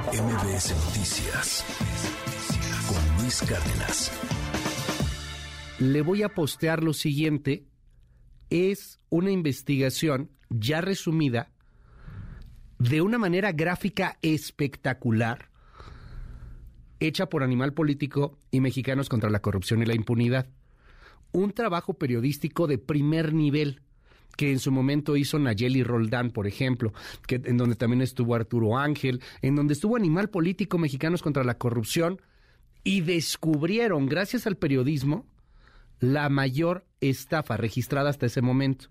MBS Noticias con Luis Cárdenas. Le voy a postear lo siguiente. Es una investigación ya resumida de una manera gráfica espectacular hecha por Animal Político y Mexicanos contra la Corrupción y la Impunidad. Un trabajo periodístico de primer nivel que en su momento hizo Nayeli Roldán, por ejemplo, que, en donde también estuvo Arturo Ángel, en donde estuvo Animal Político Mexicanos contra la Corrupción, y descubrieron, gracias al periodismo, la mayor estafa registrada hasta ese momento.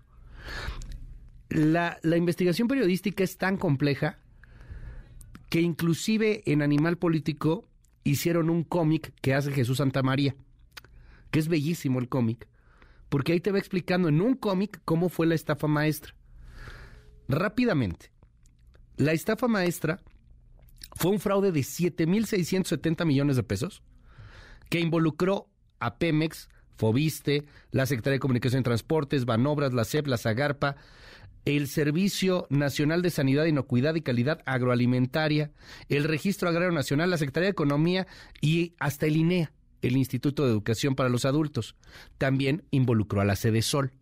La, la investigación periodística es tan compleja que inclusive en Animal Político hicieron un cómic que hace Jesús Santamaría, que es bellísimo el cómic, porque ahí te va explicando en un cómic cómo fue la estafa maestra. Rápidamente, la estafa maestra fue un fraude de 7.670 millones de pesos que involucró a Pemex, Fobiste, la Secretaría de Comunicación y Transportes, Banobras, la CEP, la Zagarpa, el Servicio Nacional de Sanidad, Inocuidad y Calidad Agroalimentaria, el Registro Agrario Nacional, la Secretaría de Economía y hasta el INEA el Instituto de Educación para los Adultos. También involucró a la Sede Sol.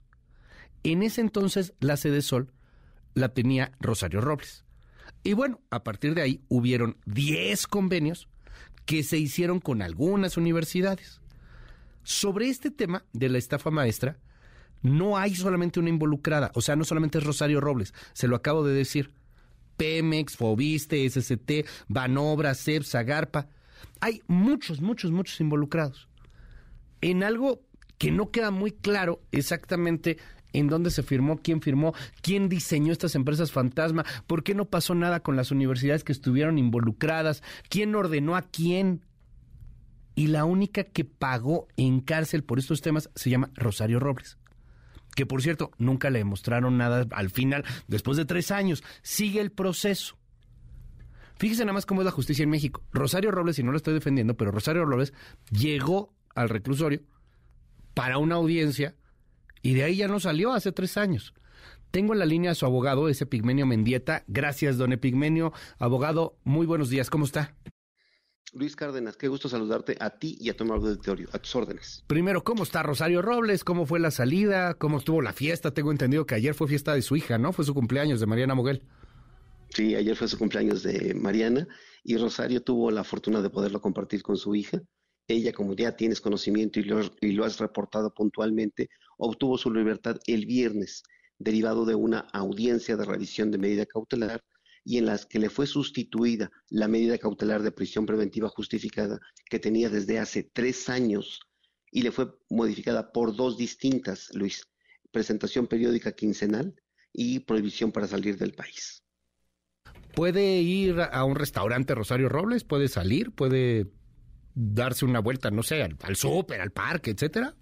En ese entonces la Sede Sol la tenía Rosario Robles. Y bueno, a partir de ahí hubieron 10 convenios que se hicieron con algunas universidades. Sobre este tema de la estafa maestra, no hay solamente una involucrada, o sea, no solamente es Rosario Robles, se lo acabo de decir. Pemex, Fobiste, SST, Banobra, CEP, Zagarpa, hay muchos, muchos, muchos involucrados en algo que no queda muy claro exactamente en dónde se firmó, quién firmó, quién diseñó estas empresas fantasma, por qué no pasó nada con las universidades que estuvieron involucradas, quién ordenó a quién. Y la única que pagó en cárcel por estos temas se llama Rosario Robles. Que por cierto, nunca le demostraron nada al final, después de tres años. Sigue el proceso. Fíjese nada más cómo es la justicia en México. Rosario Robles, y no lo estoy defendiendo, pero Rosario Robles llegó al reclusorio para una audiencia y de ahí ya no salió hace tres años. Tengo en la línea a su abogado, ese Pigmenio Mendieta. Gracias, don Epigmenio. Abogado, muy buenos días. ¿Cómo está? Luis Cárdenas, qué gusto saludarte a ti y a tu de auditorio, a tus órdenes. Primero, ¿cómo está Rosario Robles? ¿Cómo fue la salida? ¿Cómo estuvo la fiesta? Tengo entendido que ayer fue fiesta de su hija, ¿no? Fue su cumpleaños de Mariana Moguel. Sí, ayer fue su cumpleaños de Mariana y Rosario tuvo la fortuna de poderlo compartir con su hija. Ella, como ya tienes conocimiento y lo, y lo has reportado puntualmente, obtuvo su libertad el viernes, derivado de una audiencia de revisión de medida cautelar y en las que le fue sustituida la medida cautelar de prisión preventiva justificada que tenía desde hace tres años y le fue modificada por dos distintas, Luis, presentación periódica quincenal y prohibición para salir del país. ¿Puede ir a un restaurante Rosario Robles? ¿Puede salir? ¿Puede darse una vuelta, no sé, al, súper, al parque, etcétera?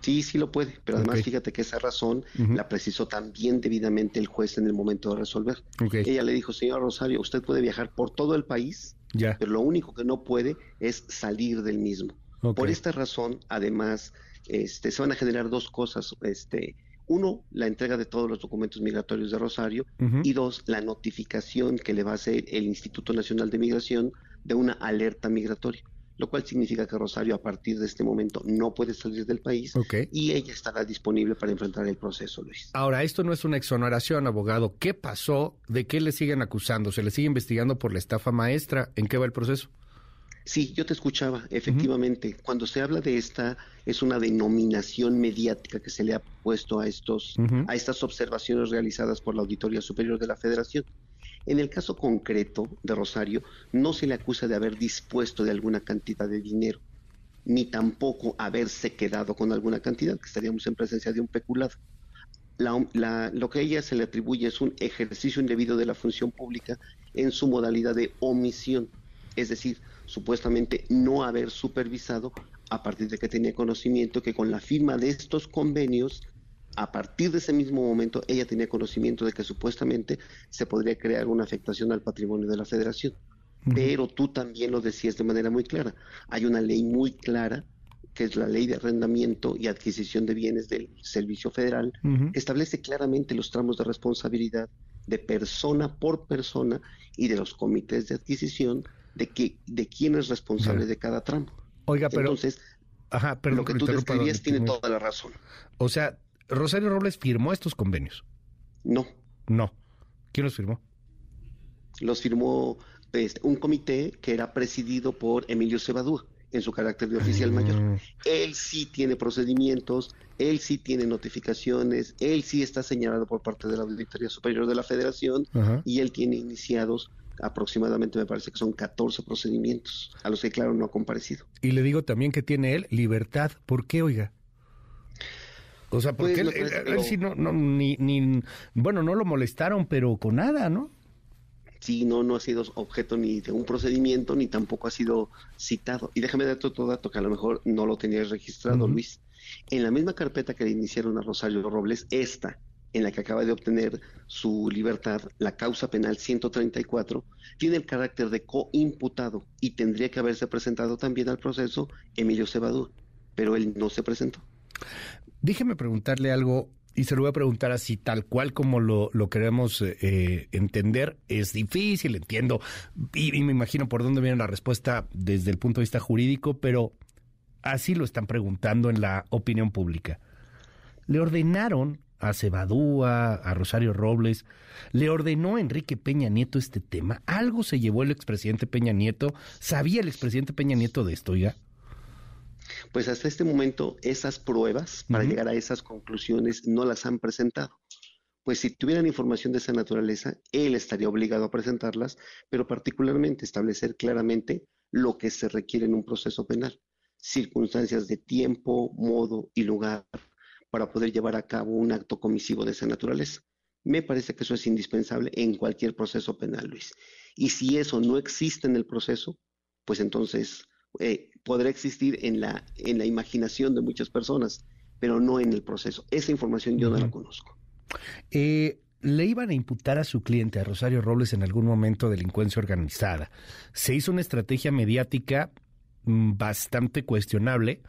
Sí, sí lo puede, pero además fíjate que esa razón la precisó también debidamente el juez en el momento de resolver. Ella le dijo, señor Rosario, usted puede viajar por todo el país, pero lo único que no puede es salir del mismo. Por esta razón, además, este, se van a generar dos cosas este, uno, la entrega de todos los documentos migratorios de Rosario y dos, la notificación que le va a hacer el Instituto Nacional de Migración de una alerta migratoria, lo cual significa que Rosario a partir de este momento no puede salir del país y ella estará disponible para enfrentar el proceso, Luis. Ahora, esto no es una exoneración, abogado. ¿Qué pasó? ¿De qué le siguen acusando? ¿Se le sigue investigando por la estafa maestra? ¿En qué va el proceso? Sí, yo te escuchaba, efectivamente. Cuando se habla de esta, es una denominación mediática que se le ha puesto a estos, a estas observaciones realizadas por la Auditoría Superior de la Federación. En el caso concreto de Rosario, no se le acusa de haber dispuesto de alguna cantidad de dinero, ni tampoco haberse quedado con alguna cantidad, que estaríamos en presencia de un peculado. lo que a ella se le atribuye es un ejercicio indebido de la función pública en su modalidad de omisión, es decir, supuestamente no haber supervisado a partir de que tenía conocimiento que con la firma de estos convenios, a partir de ese mismo momento, ella tenía conocimiento de que supuestamente se podría crear una afectación al patrimonio de la federación. Pero tú también lo decías de manera muy clara. Hay una ley muy clara, que es la ley de arrendamiento y adquisición de bienes del Servicio Federal, que establece claramente los tramos de responsabilidad de persona por persona y de los comités de adquisición de que de quién es responsable de cada tramo. Oiga, pero entonces Ajá, pero lo que tú describías tiene toda la razón. O sea, Rosario Robles firmó estos convenios. No. No. ¿Quién los firmó? Los firmó este, un comité que era presidido por Emilio Cebadúa en su carácter de oficial mayor. Mm. Él sí tiene procedimientos, él sí tiene notificaciones, él sí está señalado por parte de la Auditoría Superior de la Federación y él tiene iniciados aproximadamente me parece que son 14 procedimientos a los que claro no ha comparecido. Y le digo también que tiene él libertad. ¿Por qué, oiga? O sea, porque pues, él, sí no, no ni, ni, bueno, no lo molestaron, pero con nada, ¿no? Sí, no, no ha sido objeto ni de un procedimiento, ni tampoco ha sido citado. Y déjame darte otro dato que a lo mejor no lo tenías registrado, Luis. En la misma carpeta que le iniciaron a Rosario Robles, esta, en la que acaba de obtener su libertad, la causa penal 134, tiene el carácter de coimputado y tendría que haberse presentado también al proceso Emilio Cebadú, pero él no se presentó. Déjeme preguntarle algo y se lo voy a preguntar así, tal cual como lo, queremos eh, entender. Es difícil, entiendo, y, me imagino por dónde viene la respuesta desde el punto de vista jurídico, pero así lo están preguntando en la opinión pública. Le ordenaron a Cebadúa, a Rosario Robles, le ordenó a Enrique Peña Nieto este tema. ¿Algo se llevó el expresidente Peña Nieto? ¿Sabía el expresidente Peña Nieto de esto, ya? Pues hasta este momento esas pruebas para llegar a esas conclusiones no las han presentado. Pues si tuvieran información de esa naturaleza, él estaría obligado a presentarlas, pero particularmente establecer claramente lo que se requiere en un proceso penal, circunstancias de tiempo, modo y lugar para poder llevar a cabo un acto comisivo de esa naturaleza. Me parece que eso es indispensable en cualquier proceso penal, Luis. Y si eso no existe en el proceso, pues entonces eh, podrá existir en la, en la imaginación de muchas personas, pero no en el proceso. Esa información yo no la conozco. Eh, le iban a imputar a su cliente, a Rosario Robles, en algún momento delincuencia organizada. Se hizo una estrategia mediática mm, bastante cuestionable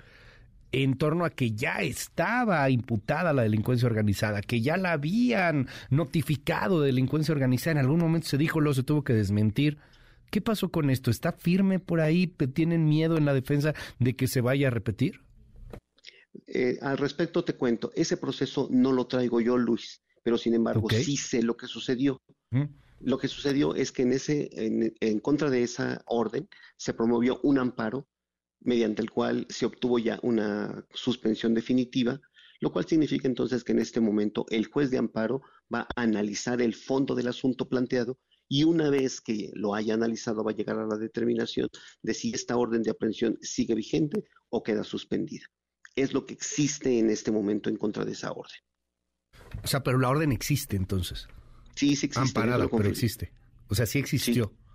en torno a que ya estaba imputada la delincuencia organizada, que ya la habían notificado de delincuencia organizada. En algún momento se dijo, luego se tuvo que desmentir. ¿Qué pasó con esto? ¿Está firme por ahí? ¿Tienen miedo en la defensa de que se vaya a repetir? Eh, al respecto te cuento, ese proceso no lo traigo yo, Luis, pero sin embargo sí sé lo que sucedió. Lo que sucedió es que en ese, en contra de esa orden se promovió un amparo mediante el cual se obtuvo ya una suspensión definitiva, lo cual significa entonces que en este momento el juez de amparo va a analizar el fondo del asunto planteado y una vez que lo haya analizado va a llegar a la determinación de si esta orden de aprehensión sigue vigente o queda suspendida. Es lo que existe en este momento en contra de esa orden. O sea, pero la orden existe entonces. Sí, sí existe. Amparada, pero existe. O sea, sí existió. Sí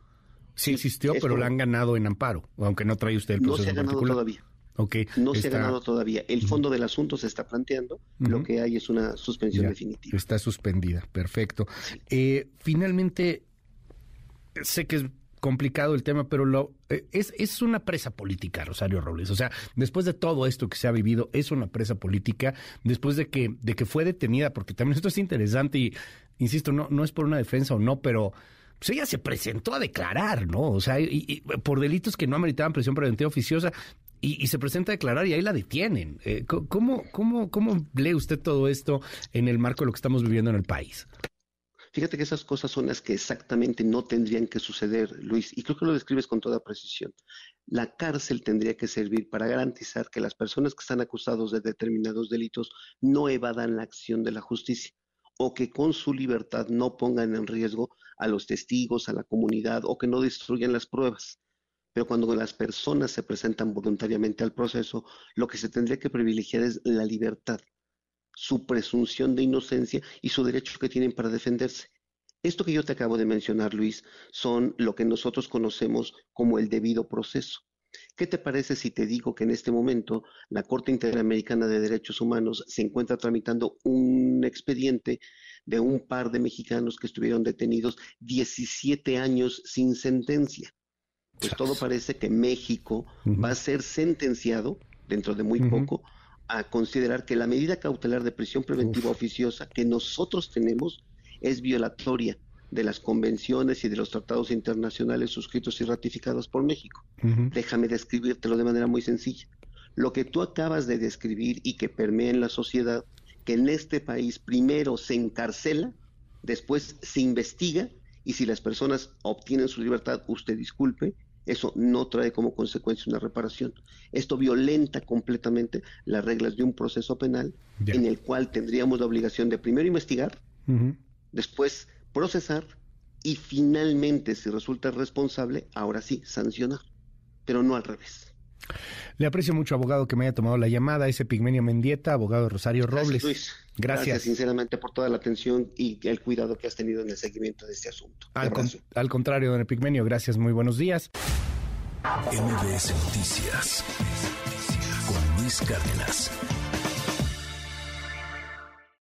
existió, pero la han ganado en amparo, aunque no trae usted el proceso No se ha ganado todavía. Okay, no se ha ganado todavía. El fondo del asunto se está planteando. Lo que hay es una suspensión definitiva. Está suspendida. Perfecto. Eh, finalmente, sé que es complicado el tema, pero lo, eh, es, es una presa política, Rosario Robles. O sea, después de todo esto que se ha vivido, es una presa política, después de que, de que fue detenida, porque también esto es interesante y, insisto, no, no es por una defensa o no, pero pues ella se presentó a declarar, ¿no? O sea, y, por delitos que no ameritaban presión preventiva oficiosa, y, se presenta a declarar y ahí la detienen. Eh, ¿cómo, cómo, ¿Cómo lee usted todo esto en el marco de lo que estamos viviendo en el país? Fíjate que esas cosas son las que exactamente no tendrían que suceder, Luis, y creo que lo describes con toda precisión. La cárcel tendría que servir para garantizar que las personas que están acusados de determinados delitos no evadan la acción de la justicia o que con su libertad no pongan en riesgo a los testigos, a la comunidad o que no destruyan las pruebas. Pero cuando las personas se presentan voluntariamente al proceso, lo que se tendría que privilegiar es la libertad, su presunción de inocencia y su derecho que tienen para defenderse. Esto que yo te acabo de mencionar, Luis, son lo que nosotros conocemos como el debido proceso. ¿Qué te parece si te digo que en este momento la Corte Interamericana de Derechos Humanos se encuentra tramitando un expediente de un par de mexicanos que estuvieron detenidos 17 años sin sentencia? Pues todo parece que México va a ser sentenciado dentro de muy poco a considerar que la medida cautelar de prisión preventiva oficiosa que nosotros tenemos es violatoria de las convenciones y de los tratados internacionales suscritos y ratificados por México. Déjame describírtelo de manera muy sencilla. Lo que tú acabas de describir y que permea en la sociedad, que en este país primero se encarcela, después se investiga y si las personas obtienen su libertad, usted disculpe, eso no trae como consecuencia una reparación. Esto violenta completamente las reglas de un proceso penal en el cual tendríamos la obligación de primero investigar, después procesar y finalmente, si resulta responsable, ahora sí, sancionar, pero no al revés. Le aprecio mucho, abogado, que me haya tomado la llamada. Ese Pigmenio Mendieta, abogado Rosario Robles. Gracias, Gracias. sinceramente, por toda la atención y el cuidado que has tenido en el seguimiento de este asunto. Al, contrario, don Pigmenio, gracias. Muy buenos días. MBS Noticias con Luis Cárdenas.